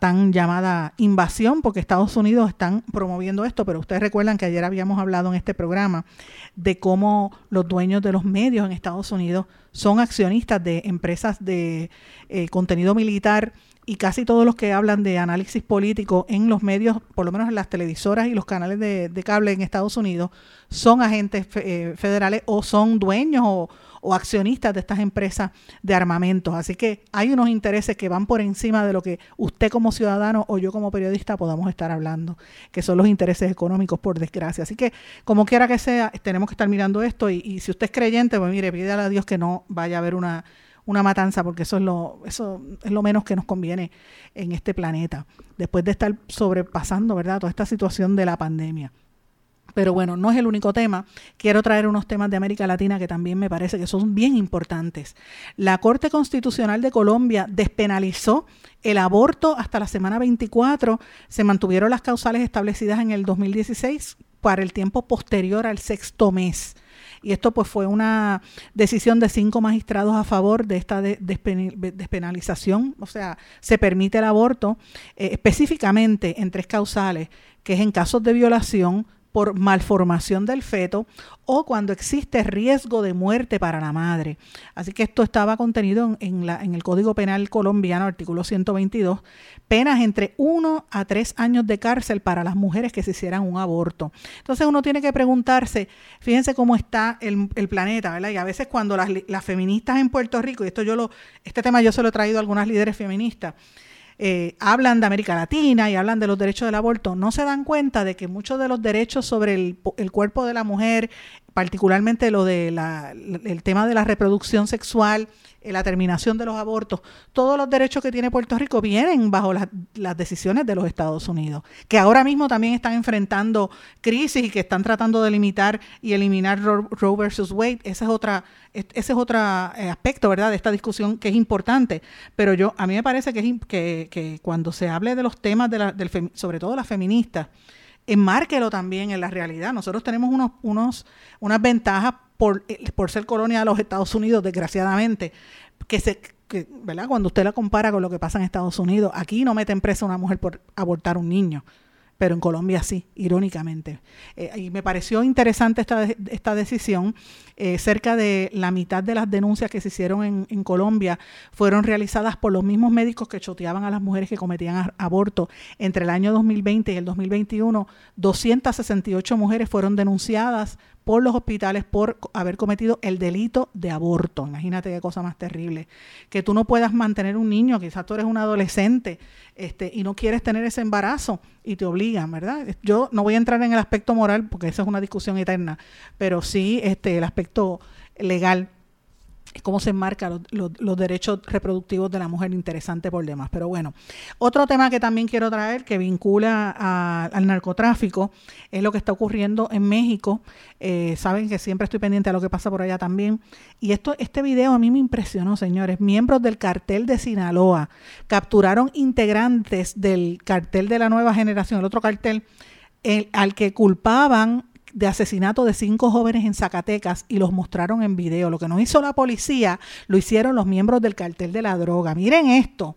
tan llamada invasión, porque Estados Unidos están promoviendo esto, pero ustedes recuerdan que ayer habíamos hablado en este programa de cómo los dueños de los medios en Estados Unidos son accionistas de empresas de eh, contenido militar y casi todos los que hablan de análisis político en los medios, por lo menos en las televisoras y los canales de, cable en Estados Unidos, son agentes eh, federales o son dueños o, o accionistas de estas empresas de armamentos. Así que hay unos intereses que van por encima de lo que usted como ciudadano o yo como periodista podamos estar hablando, que son los intereses económicos, por desgracia. Así que, como quiera que sea, tenemos que estar mirando esto y, si usted es creyente, pues mire, pídale a Dios que no vaya a haber una una matanza, porque eso es lo, eso es lo menos que nos conviene en este planeta, después de estar sobrepasando, ¿verdad?, toda esta situación de la pandemia. Pero bueno, no es el único tema. Quiero traer unos temas de América Latina que también me parece que son bien importantes. La Corte Constitucional de Colombia despenalizó el aborto hasta la semana 24. Se mantuvieron las causales establecidas en el 2016 para el tiempo posterior al sexto mes. Y esto pues fue una decisión de cinco magistrados a favor de esta despenalización, o sea, se permite el aborto eh, específicamente en tres causales, que es en casos de violación, por malformación del feto o cuando existe riesgo de muerte para la madre. Así que esto estaba contenido en, el Código Penal colombiano, artículo 122, penas entre 1 a 3 años de cárcel para las mujeres que se hicieran un aborto. Entonces uno tiene que preguntarse, fíjense cómo está el, planeta, ¿verdad? Y a veces cuando las, las feministas en Puerto Rico, y esto yo lo, este tema yo se lo he traído a algunas líderes feministas, eh, hablan de América Latina y hablan de los derechos del aborto, no se dan cuenta de que muchos de los derechos sobre el, el cuerpo de la mujer, particularmente lo de la, el tema de la reproducción sexual, eh, la terminación de los abortos, todos los derechos que tiene Puerto Rico vienen bajo las decisiones de los Estados Unidos, que ahora mismo también están enfrentando crisis y que están tratando de limitar y eliminar Roe, versus Wade. Ese es otra, ese es otro eh, aspecto, ¿verdad?, de esta discusión que es importante. Pero yo, a mí me parece que, que, que cuando se hable de los temas, de la, del, sobre todo las feministas, enmárquelo también en la realidad. Nosotros tenemos unos, unos, unas ventajas por, eh, por ser colonia de los Estados Unidos, desgraciadamente, que se, ¿verdad? Cuando usted la compara con lo que pasa en Estados Unidos, aquí no meten presa una mujer por abortar un niño, pero en Colombia sí, irónicamente. Eh, y me pareció interesante esta, esta decisión eh, cerca de la mitad de las denuncias que se hicieron en, en, Colombia fueron realizadas por los mismos médicos que choteaban a las mujeres que cometían aborto. Entre el año 2020 y el 2021, 268 mujeres fueron denunciadas por los hospitales por haber cometido el delito de aborto. Imagínate qué cosa más terrible. Que tú no puedas mantener un niño, quizás tú eres un adolescente este, y no quieres tener ese embarazo y te obligan, ¿verdad? Yo no voy a entrar en el aspecto moral porque esa es una discusión eterna, pero sí este, el aspecto legal cómo se enmarcan los, derechos reproductivos de la mujer, interesante por demás. Pero bueno, otro tema que también quiero traer que vincula al narcotráfico es lo que está ocurriendo en México. Eh, saben que siempre estoy pendiente a lo que pasa por allá también. Y esto, este video a mí me impresionó, señores. Miembros del cartel de Sinaloa capturaron integrantes del cartel de la nueva generación, el otro cartel, al que culpaban de asesinato de cinco jóvenes en Zacatecas y los mostraron en video. Lo que no hizo la policía, lo hicieron los miembros del cartel de la droga. Miren esto.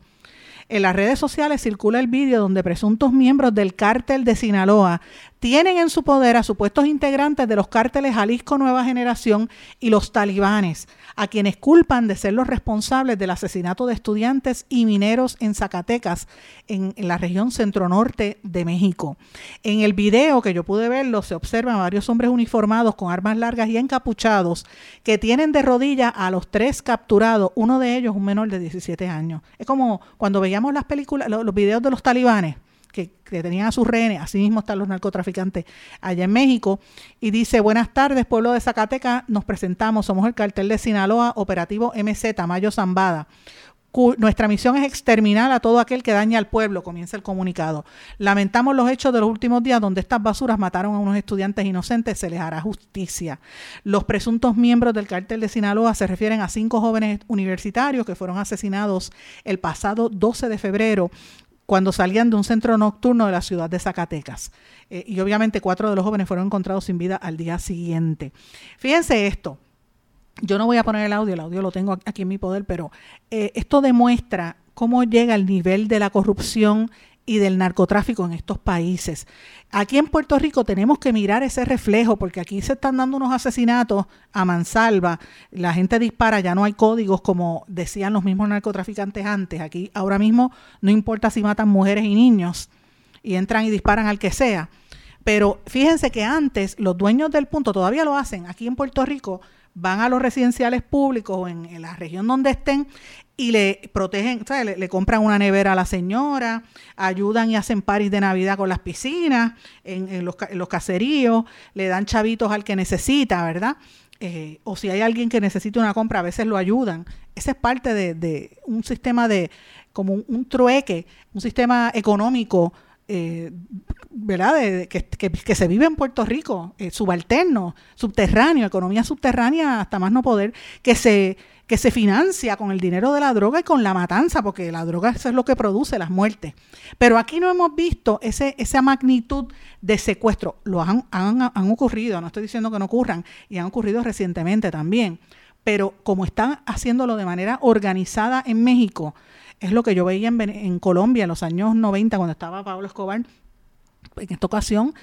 En las redes sociales circula el vídeo donde presuntos miembros del cártel de Sinaloa tienen en su poder a supuestos integrantes de los cárteles Jalisco Nueva Generación y los talibanes, a quienes culpan de ser los responsables del asesinato de estudiantes y mineros en Zacatecas, en, la región centro-norte de México. En el video que yo pude verlo, se observan varios hombres uniformados con armas largas y encapuchados que tienen de rodillas a los tres capturados, uno de ellos un menor de 17 años. Es como cuando veíamos las películas, los videos de los talibanes que, tenían a sus rehenes, así mismo están los narcotraficantes allá en México, y dice, buenas tardes, pueblo de Zacatecas, nos presentamos, somos el cartel de Sinaloa, operativo MZ, Mayo Zambada. Nuestra misión es exterminar a todo aquel que daña al pueblo, comienza el comunicado. Lamentamos los hechos de los últimos días donde estas basuras mataron a unos estudiantes inocentes, se les hará justicia. Los presuntos miembros del cartel de Sinaloa se refieren a cinco jóvenes universitarios que fueron asesinados el pasado 12 de febrero cuando salían de un centro nocturno de la ciudad de Zacatecas. Eh, y obviamente cuatro de los jóvenes fueron encontrados sin vida al día siguiente. Fíjense esto. Yo no voy a poner el audio, el audio lo tengo aquí en mi poder, pero eh, esto demuestra cómo llega el nivel de la corrupción y del narcotráfico en estos países. Aquí en Puerto Rico tenemos que mirar ese reflejo porque aquí se están dando unos asesinatos a mansalva, la gente dispara, ya no hay códigos como decían los mismos narcotraficantes antes. Aquí ahora mismo no importa si matan mujeres y niños y entran y disparan al que sea. Pero fíjense que antes los dueños del punto todavía lo hacen. Aquí en Puerto Rico van a los residenciales públicos o en, la región donde estén y le protegen, o sea, le, compran una nevera a la señora, ayudan y hacen paris de Navidad con las piscinas, en, los, los, caseríos, le dan chavitos al que necesita, ¿verdad? Eh, o si hay alguien que necesita una compra, a veces lo ayudan. Ese es parte de, un sistema de, como un, trueque, un sistema económico eh, ¿verdad? que, se vive en Puerto Rico, eh, subalterno, subterráneo, economía subterránea hasta más no poder, que se, que se financia con el dinero de la droga y con la matanza, porque la droga eso es lo que produce las muertes. Pero aquí no hemos visto ese, esa magnitud de secuestro. Lo han, han, han ocurrido, no estoy diciendo que no ocurran, y han ocurrido recientemente también. Pero como están haciéndolo de manera organizada en México, es lo que yo veía en, Colombia en los años 90 cuando estaba Pablo Escobar. En esta ocasión,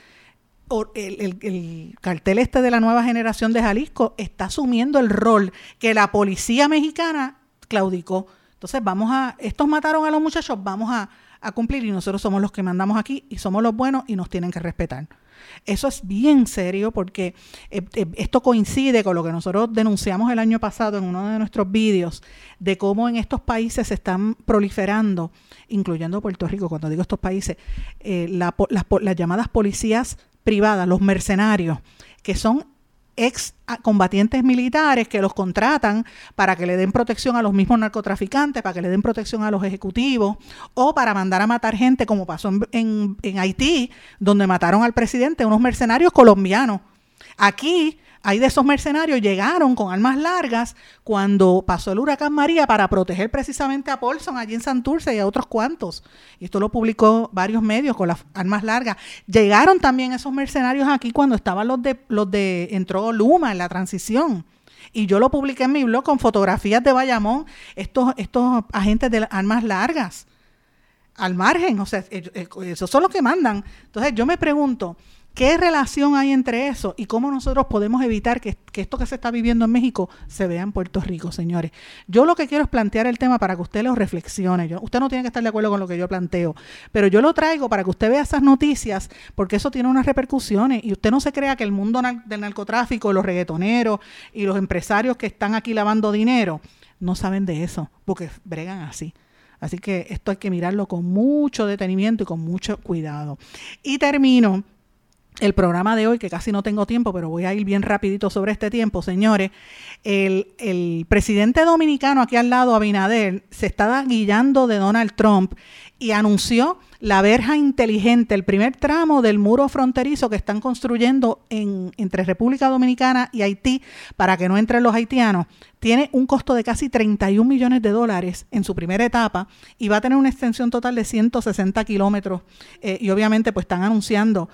el, cartel este de la nueva generación de Jalisco está asumiendo el rol que la policía mexicana claudicó. Entonces vamos a, estos mataron a los muchachos, vamos a, cumplir y nosotros somos los que mandamos aquí y somos los buenos y nos tienen que respetar. Eso es bien serio porque eh, eh, esto coincide con lo que nosotros denunciamos el año pasado en uno de nuestros vídeos de cómo en estos países se están proliferando, incluyendo Puerto Rico, cuando digo estos países, eh, las llamadas policías privadas, los mercenarios, que son ex combatientes militares que los contratan para que le den protección a los mismos narcotraficantes, para que le den protección a los ejecutivos o para mandar a matar gente como pasó en, en Haití, donde mataron al presidente, unos mercenarios colombianos. Aquí hay de esos mercenarios llegaron con armas largas cuando pasó el huracán María para proteger precisamente a Paulson allí en Santurce y a otros cuantos. Y esto lo publicó varios medios con las armas largas. Llegaron también esos mercenarios aquí cuando estaban los de los de entró Luma en la transición. Y yo lo publiqué en mi blog con fotografías de Bayamón, estos, estos agentes de armas largas al margen, o sea, esos son los que mandan. Entonces yo me pregunto, ¿Qué relación hay entre eso y cómo nosotros podemos evitar que, esto que se está viviendo en México se vea en Puerto Rico, señores? Yo lo que quiero es plantear el tema para que usted lo reflexione. Yo, usted no tiene que estar de acuerdo con lo que yo planteo, pero yo lo traigo para que usted vea esas noticias porque eso tiene unas repercusiones y usted no se crea que el mundo del narcotráfico, los reggaetoneros y los empresarios que están aquí lavando dinero no saben de eso porque bregan así. Así que esto hay que mirarlo con mucho detenimiento y con mucho cuidado. Y termino el programa de hoy, que casi no tengo tiempo, pero voy a ir bien rapidito sobre este tiempo, señores. El, presidente dominicano aquí al lado, Abinader, se estaba guiando de Donald Trump y anunció la verja inteligente, el primer tramo del muro fronterizo que están construyendo en, entre República Dominicana y Haití para que no entren los haitianos. Tiene un costo de casi 31 millones de dólares en su primera etapa y va a tener una extensión total de 160 kilómetros. Eh, y obviamente pues están anunciando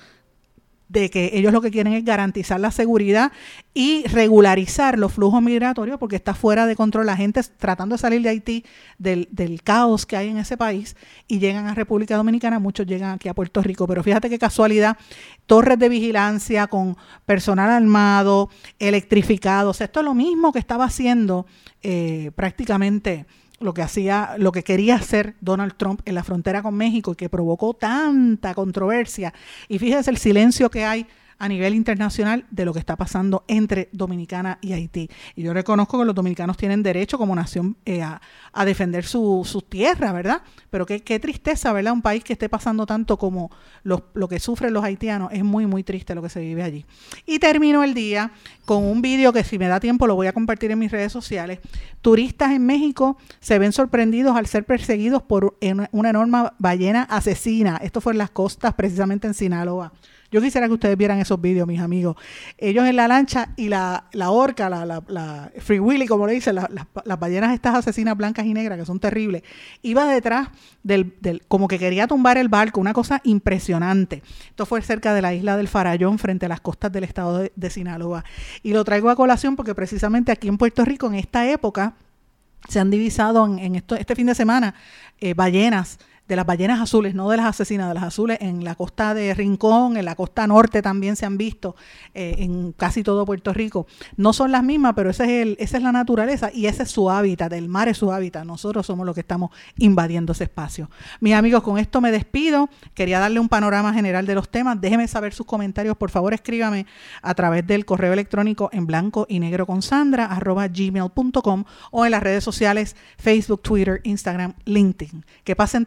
de que ellos lo que quieren es garantizar la seguridad y regularizar los flujos migratorios porque está fuera de control la gente tratando de salir de Haití del, del, caos que hay en ese país y llegan a República Dominicana, muchos llegan aquí a Puerto Rico, pero fíjate qué casualidad, torres de vigilancia con personal armado, electrificados, esto es lo mismo que estaba haciendo eh, prácticamente lo que hacía, lo que quería hacer Donald Trump en la frontera con México y que provocó tanta controversia. Y fíjense el silencio que hay a nivel internacional de lo que está pasando entre Dominicana y Haití. Y yo reconozco que los dominicanos tienen derecho como nación eh, a, defender su, su, tierra, ¿verdad? Pero qué, tristeza, ¿verdad? Un país que esté pasando tanto como lo que sufren los haitianos. Es muy, muy triste lo que se vive allí. Y termino el día con un vídeo que si me da tiempo lo voy a compartir en mis redes sociales. Turistas en México se ven sorprendidos al ser perseguidos por una enorme ballena asesina. Esto fue en las costas, precisamente en Sinaloa. Yo quisiera que ustedes vieran esos vídeos, mis amigos. Ellos en la lancha y la, la orca, la, la, Free Willy, como le dicen, las ballenas estas asesinas blancas y negras, que son terribles, iba detrás del, del, como que quería tumbar el barco, una cosa impresionante. Esto fue cerca de la isla del Farallón, frente a las costas del estado de, Sinaloa. Y lo traigo a colación porque precisamente aquí en Puerto Rico, en esta época, se han divisado en, esto, este fin de semana eh, ballenas de las ballenas azules, no de las asesinas, de las azules, en la costa de Rincón, en la costa norte también se han visto, eh, en casi todo Puerto Rico. No son las mismas, pero ese es el, esa es la naturaleza y ese es su hábitat, el mar es su hábitat, nosotros somos los que estamos invadiendo ese espacio. Mis amigos, con esto me despido, quería darle un panorama general de los temas, déjenme saber sus comentarios, por favor escríbame a través del correo electrónico en blanco y negro con Sandra, arroba gmail.com o en las redes sociales Facebook, Twitter, Instagram, LinkedIn. Que pasen